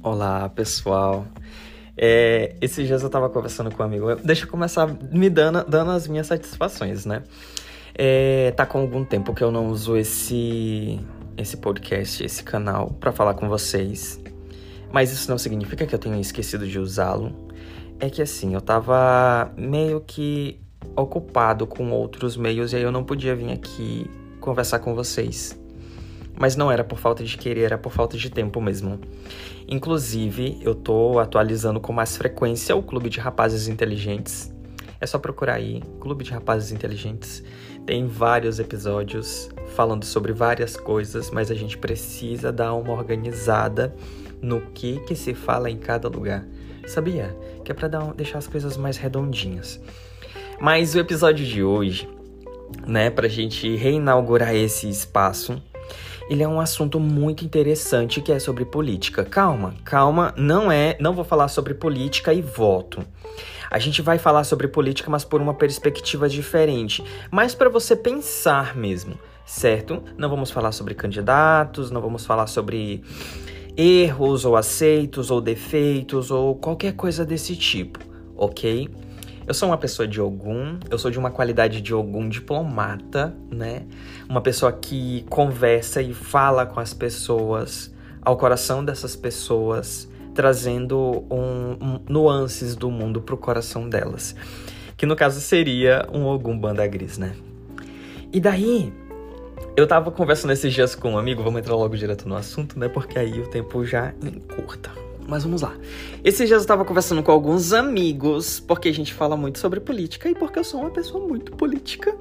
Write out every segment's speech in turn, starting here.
Olá, pessoal. É, esses dias eu tava conversando com um amigo. Deixa eu começar me dando, dando as minhas satisfações, né? É, tá com algum tempo que eu não uso esse, esse podcast, esse canal, para falar com vocês. Mas isso não significa que eu tenha esquecido de usá-lo. É que assim, eu tava meio que ocupado com outros meios e aí eu não podia vir aqui conversar com vocês. Mas não era por falta de querer, era por falta de tempo mesmo. Inclusive, eu tô atualizando com mais frequência o Clube de Rapazes Inteligentes. É só procurar aí, Clube de Rapazes Inteligentes. Tem vários episódios falando sobre várias coisas, mas a gente precisa dar uma organizada no que que se fala em cada lugar. Sabia? Que é para deixar as coisas mais redondinhas. Mas o episódio de hoje, né, pra gente reinaugurar esse espaço, ele é um assunto muito interessante que é sobre política. Calma, calma, não é, não vou falar sobre política e voto. A gente vai falar sobre política, mas por uma perspectiva diferente, mais para você pensar mesmo, certo? Não vamos falar sobre candidatos, não vamos falar sobre erros ou aceitos ou defeitos ou qualquer coisa desse tipo, ok? Eu sou uma pessoa de Ogum, eu sou de uma qualidade de Ogum diplomata, né? Uma pessoa que conversa e fala com as pessoas, ao coração dessas pessoas, trazendo um, um, nuances do mundo pro coração delas. Que no caso seria um Ogum Banda Gris, né? E daí, eu tava conversando esses dias com um amigo, vamos entrar logo direto no assunto, né? Porque aí o tempo já encurta. Mas vamos lá. Esses dias eu estava conversando com alguns amigos, porque a gente fala muito sobre política e porque eu sou uma pessoa muito política.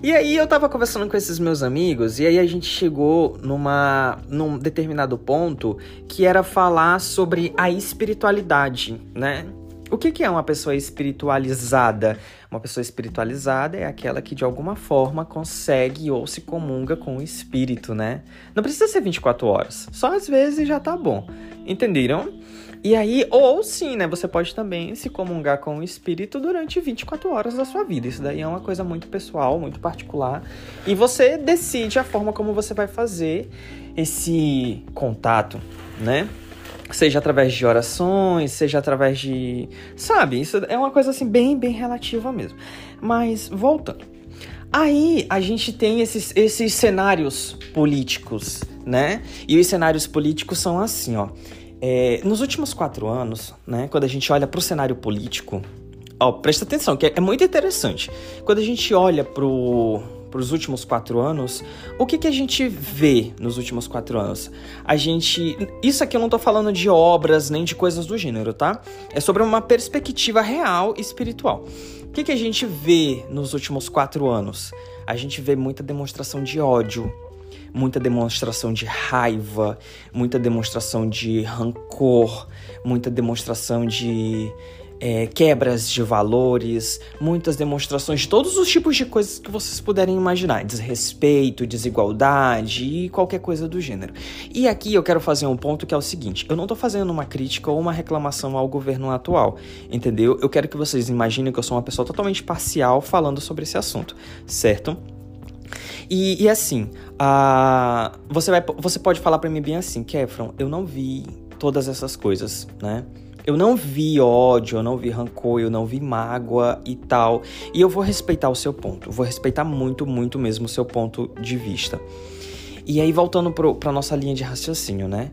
E aí eu estava conversando com esses meus amigos e aí a gente chegou numa num determinado ponto que era falar sobre a espiritualidade, né? O que, que é uma pessoa espiritualizada? Uma pessoa espiritualizada é aquela que de alguma forma consegue ou se comunga com o espírito, né? Não precisa ser 24 horas, só às vezes já tá bom. Entenderam? E aí, ou sim, né? Você pode também se comungar com o espírito durante 24 horas da sua vida. Isso daí é uma coisa muito pessoal, muito particular. E você decide a forma como você vai fazer esse contato, né? Seja através de orações, seja através de. Sabe? Isso é uma coisa assim, bem, bem relativa mesmo. Mas, voltando. Aí a gente tem esses, esses cenários políticos, né? E os cenários políticos são assim, ó. É, nos últimos quatro anos, né, quando a gente olha para o cenário político, ó, presta atenção, que é, é muito interessante. Quando a gente olha para os últimos quatro anos, o que, que a gente vê nos últimos quatro anos? A gente. Isso aqui eu não estou falando de obras nem de coisas do gênero, tá? É sobre uma perspectiva real e espiritual. O que, que a gente vê nos últimos quatro anos? A gente vê muita demonstração de ódio, muita demonstração de raiva, muita demonstração de rancor, muita demonstração de é, quebras de valores, muitas demonstrações de todos os tipos de coisas que vocês puderem imaginar: desrespeito, desigualdade e qualquer coisa do gênero. E aqui eu quero fazer um ponto que é o seguinte: eu não estou fazendo uma crítica ou uma reclamação ao governo atual, entendeu? Eu quero que vocês imaginem que eu sou uma pessoa totalmente parcial falando sobre esse assunto, certo? E, e assim, você, vai, você pode falar para mim bem assim, Kefron, eu não vi todas essas coisas, né? Eu não vi ódio, eu não vi rancor, eu não vi mágoa e tal. E eu vou respeitar o seu ponto. Vou respeitar muito, muito mesmo o seu ponto de vista. E aí, voltando para nossa linha de raciocínio, né?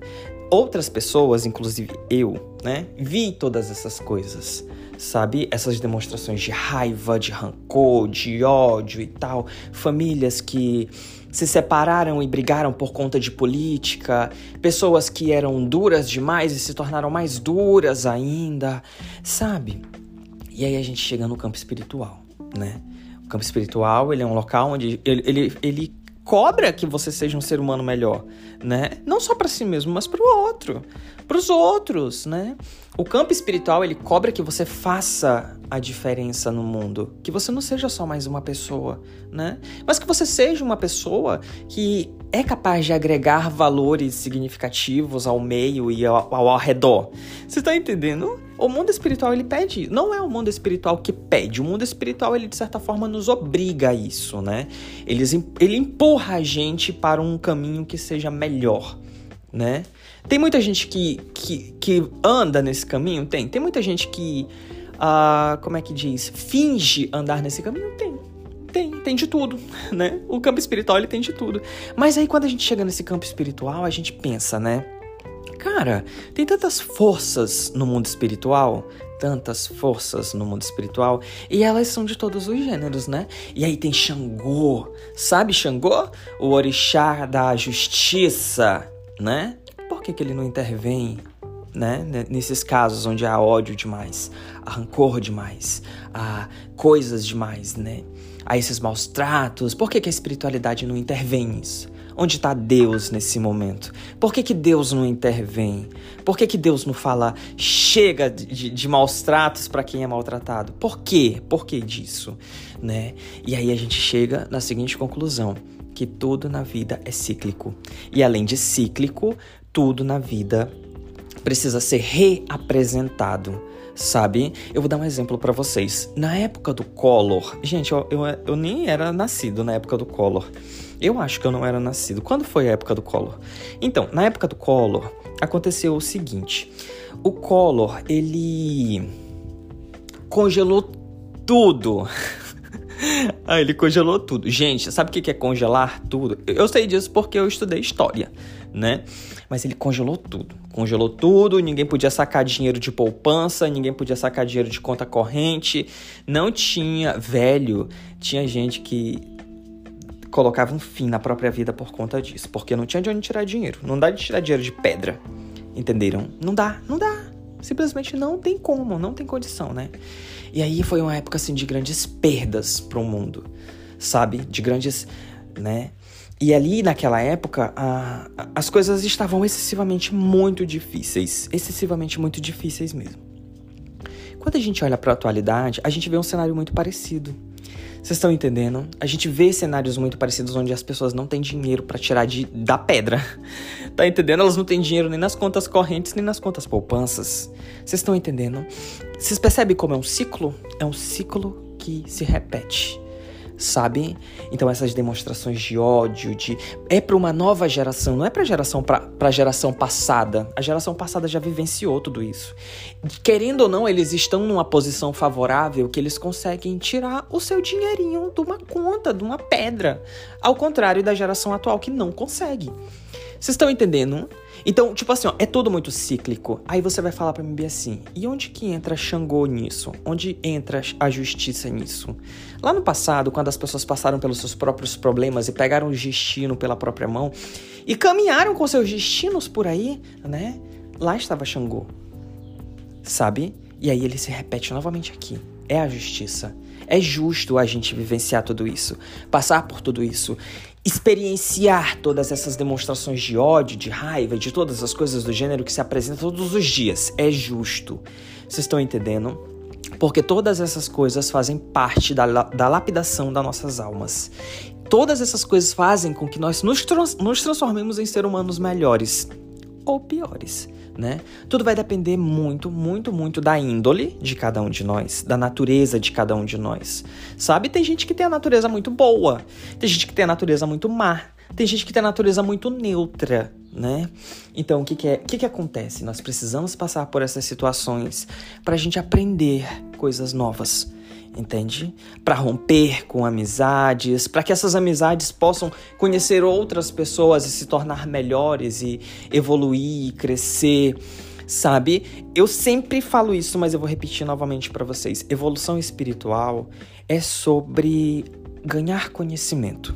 Outras pessoas, inclusive eu, né? Vi todas essas coisas sabe? Essas demonstrações de raiva, de rancor, de ódio e tal. Famílias que se separaram e brigaram por conta de política, pessoas que eram duras demais e se tornaram mais duras ainda, sabe? E aí a gente chega no campo espiritual, né? O campo espiritual, ele é um local onde ele, ele, ele cobra que você seja um ser humano melhor, né? Não só para si mesmo, mas para o outro, para os outros, né? O campo espiritual ele cobra que você faça a diferença no mundo, que você não seja só mais uma pessoa, né? Mas que você seja uma pessoa que é capaz de agregar valores significativos ao meio e ao, ao, redor. Você tá entendendo? O mundo espiritual ele pede, não é o mundo espiritual que pede, o mundo espiritual ele de certa forma nos obriga a isso, né? Ele, ele empurra a gente para um caminho que seja melhor né? Tem muita gente que, que, que anda nesse caminho? Tem. Tem muita gente que, uh, como é que diz? Finge andar nesse caminho? Tem. Tem, tem de tudo, né? O campo espiritual ele tem de tudo. Mas aí quando a gente chega nesse campo espiritual, a gente pensa, né? Cara, tem tantas forças no mundo espiritual, tantas forças no mundo espiritual, e elas são de todos os gêneros, né? E aí tem Xangô, sabe Xangô? O orixá da justiça, né? Por que, que ele não intervém né? Nesses casos onde há ódio demais, há rancor demais, há coisas demais, né? Há esses maus tratos. Por que, que a espiritualidade não intervém nisso? Onde está Deus nesse momento? Por que, que Deus não intervém? Por que, que Deus não fala chega de, de maus tratos para quem é maltratado? Por quê? Por que disso? Né? E aí a gente chega na seguinte conclusão: que tudo na vida é cíclico. E além de cíclico, tudo na vida precisa ser reapresentado sabe? Eu vou dar um exemplo para vocês. Na época do Collor, gente, eu, eu, eu, nem era nascido na época do Collor. Eu acho que eu não era nascido. Quando foi a época do Collor? Então, na época do Collor, aconteceu o seguinte: o Collor, ele congelou tudo. ah, ele congelou tudo. Gente, sabe o que é congelar tudo? Eu sei disso porque eu estudei história, né? Mas ele congelou tudo. Congelou tudo, ninguém podia sacar dinheiro de poupança, ninguém podia sacar dinheiro de conta corrente. Não tinha, velho, tinha gente que colocava um fim na própria vida por conta disso, porque não tinha de onde tirar dinheiro. Não dá de tirar dinheiro de pedra. Entenderam? Não dá, não dá. Simplesmente não tem como, não tem condição, né? E aí foi uma época assim de grandes perdas para o mundo, sabe? De grandes, né? E ali naquela época, a, as coisas estavam excessivamente muito difíceis, excessivamente muito difíceis mesmo. Quando a gente olha para a atualidade, a gente vê um cenário muito parecido. Vocês estão entendendo? A gente vê cenários muito parecidos onde as pessoas não têm dinheiro para tirar de, da pedra. Tá entendendo? Elas não têm dinheiro nem nas contas correntes, nem nas contas poupanças. Vocês estão entendendo? Vocês percebem como é um ciclo? É um ciclo que se repete sabe? Então essas demonstrações de ódio, de é para uma nova geração, não é para geração para geração passada. A geração passada já vivenciou tudo isso. Querendo ou não, eles estão numa posição favorável que eles conseguem tirar o seu dinheirinho de uma conta, de uma pedra, ao contrário da geração atual que não consegue. Vocês estão entendendo? Então, tipo assim, ó, é tudo muito cíclico. Aí você vai falar para mim assim: e onde que entra Xangô nisso? Onde entra a justiça nisso? Lá no passado, quando as pessoas passaram pelos seus próprios problemas e pegaram o destino pela própria mão e caminharam com seus destinos por aí, né? Lá estava Xangô. Sabe? E aí ele se repete novamente aqui. É a justiça. É justo a gente vivenciar tudo isso, passar por tudo isso experienciar todas essas demonstrações de ódio, de raiva, de todas as coisas do gênero que se apresentam todos os dias. É justo. Vocês estão entendendo? Porque todas essas coisas fazem parte da, da lapidação das nossas almas. Todas essas coisas fazem com que nós nos, trans, nos transformemos em seres humanos melhores ou piores né? Tudo vai depender muito, muito, muito da índole de cada um de nós, da natureza de cada um de nós. Sabe? Tem gente que tem a natureza muito boa, tem gente que tem a natureza muito má, tem gente que tem a natureza muito neutra, né? Então, o que, que, é, o que, que acontece? Nós precisamos passar por essas situações para a gente aprender coisas novas entende? Para romper com amizades, para que essas amizades possam conhecer outras pessoas e se tornar melhores e evoluir, e crescer, sabe? Eu sempre falo isso, mas eu vou repetir novamente para vocês. Evolução espiritual é sobre ganhar conhecimento,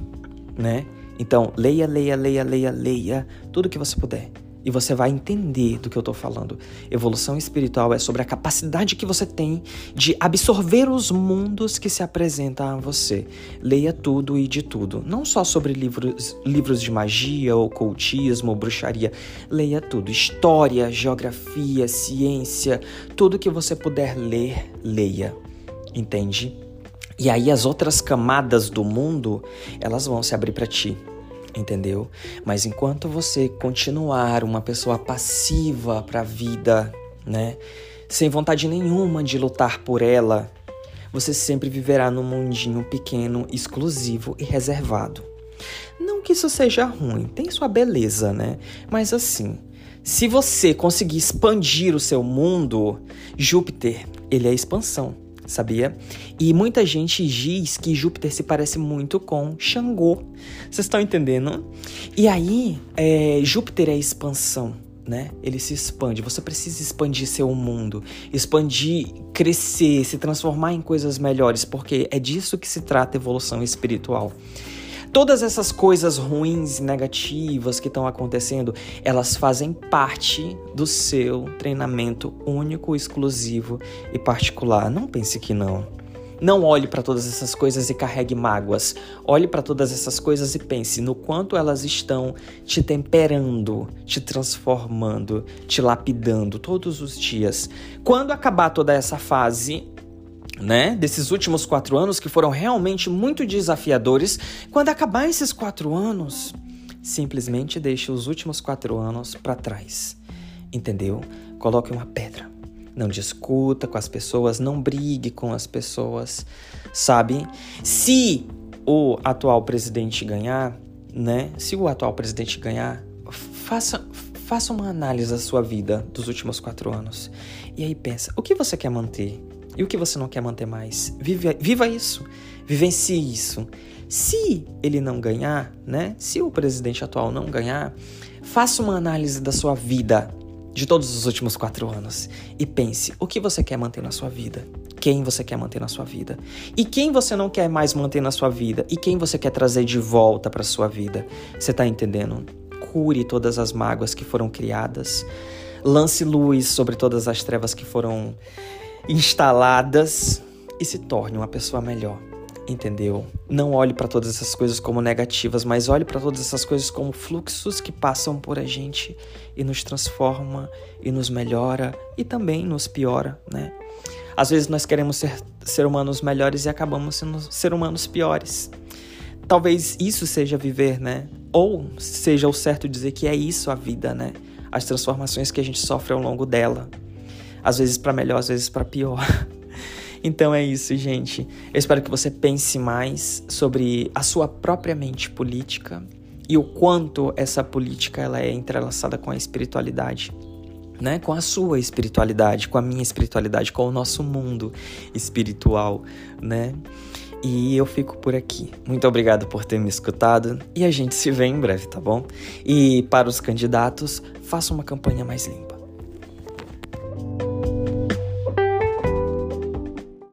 né? Então, leia, leia, leia, leia, leia tudo que você puder e você vai entender do que eu estou falando. Evolução espiritual é sobre a capacidade que você tem de absorver os mundos que se apresentam a você. Leia tudo e de tudo. Não só sobre livros, livros de magia, ocultismo, bruxaria. Leia tudo. História, geografia, ciência, tudo que você puder ler, leia. Entende? E aí as outras camadas do mundo, elas vão se abrir para ti entendeu? Mas enquanto você continuar uma pessoa passiva para a vida, né, sem vontade nenhuma de lutar por ela, você sempre viverá num mundinho pequeno, exclusivo e reservado. Não que isso seja ruim, tem sua beleza, né? Mas assim, se você conseguir expandir o seu mundo, Júpiter, ele é expansão, sabia? E muita gente diz que Júpiter se parece muito com Xangô. Vocês estão entendendo? E aí, é, Júpiter é expansão né? Ele se expande. Você precisa expandir seu mundo, expandir, crescer, se transformar em coisas melhores, porque é disso que se trata a evolução espiritual. Todas essas coisas ruins e negativas que estão acontecendo, elas fazem parte do seu treinamento único, exclusivo e particular. Não pense que não. Não olhe para todas essas coisas e carregue mágoas. Olhe para todas essas coisas e pense no quanto elas estão te temperando, te transformando, te lapidando todos os dias. Quando acabar toda essa fase, né, desses últimos quatro anos que foram realmente muito desafiadores, quando acabar esses quatro anos, simplesmente deixe os últimos quatro anos para trás. Entendeu? Coloque uma pedra não discuta com as pessoas, não brigue com as pessoas, sabe? Se o atual presidente ganhar, né? Se o atual presidente ganhar, faça, faça uma análise da sua vida dos últimos quatro anos. E aí pensa, o que você quer manter? E o que você não quer manter mais? Viva, viva isso, vivencie isso. Se ele não ganhar, né? Se o presidente atual não ganhar, faça uma análise da sua vida de todos os últimos quatro anos e pense o que você quer manter na sua vida, quem você quer manter na sua vida e quem você não quer mais manter na sua vida e quem você quer trazer de volta para sua vida. Você está entendendo? Cure todas as mágoas que foram criadas, lance luz sobre todas as trevas que foram instaladas e se torne uma pessoa melhor entendeu? Não olhe para todas essas coisas como negativas, mas olhe para todas essas coisas como fluxos que passam por a gente e nos transforma e nos melhora e também nos piora, né? Às vezes nós queremos ser, ser humanos melhores e acabamos sendo ser humanos piores. Talvez isso seja viver, né? Ou seja o certo dizer que é isso a vida, né? As transformações que a gente sofre ao longo dela. Às vezes para melhor, às vezes para pior. Então é isso, gente. Eu espero que você pense mais sobre a sua própria mente política e o quanto essa política ela é entrelaçada com a espiritualidade. Né? Com a sua espiritualidade, com a minha espiritualidade, com o nosso mundo espiritual, né? E eu fico por aqui. Muito obrigado por ter me escutado e a gente se vê em breve, tá bom? E para os candidatos, faça uma campanha mais limpa.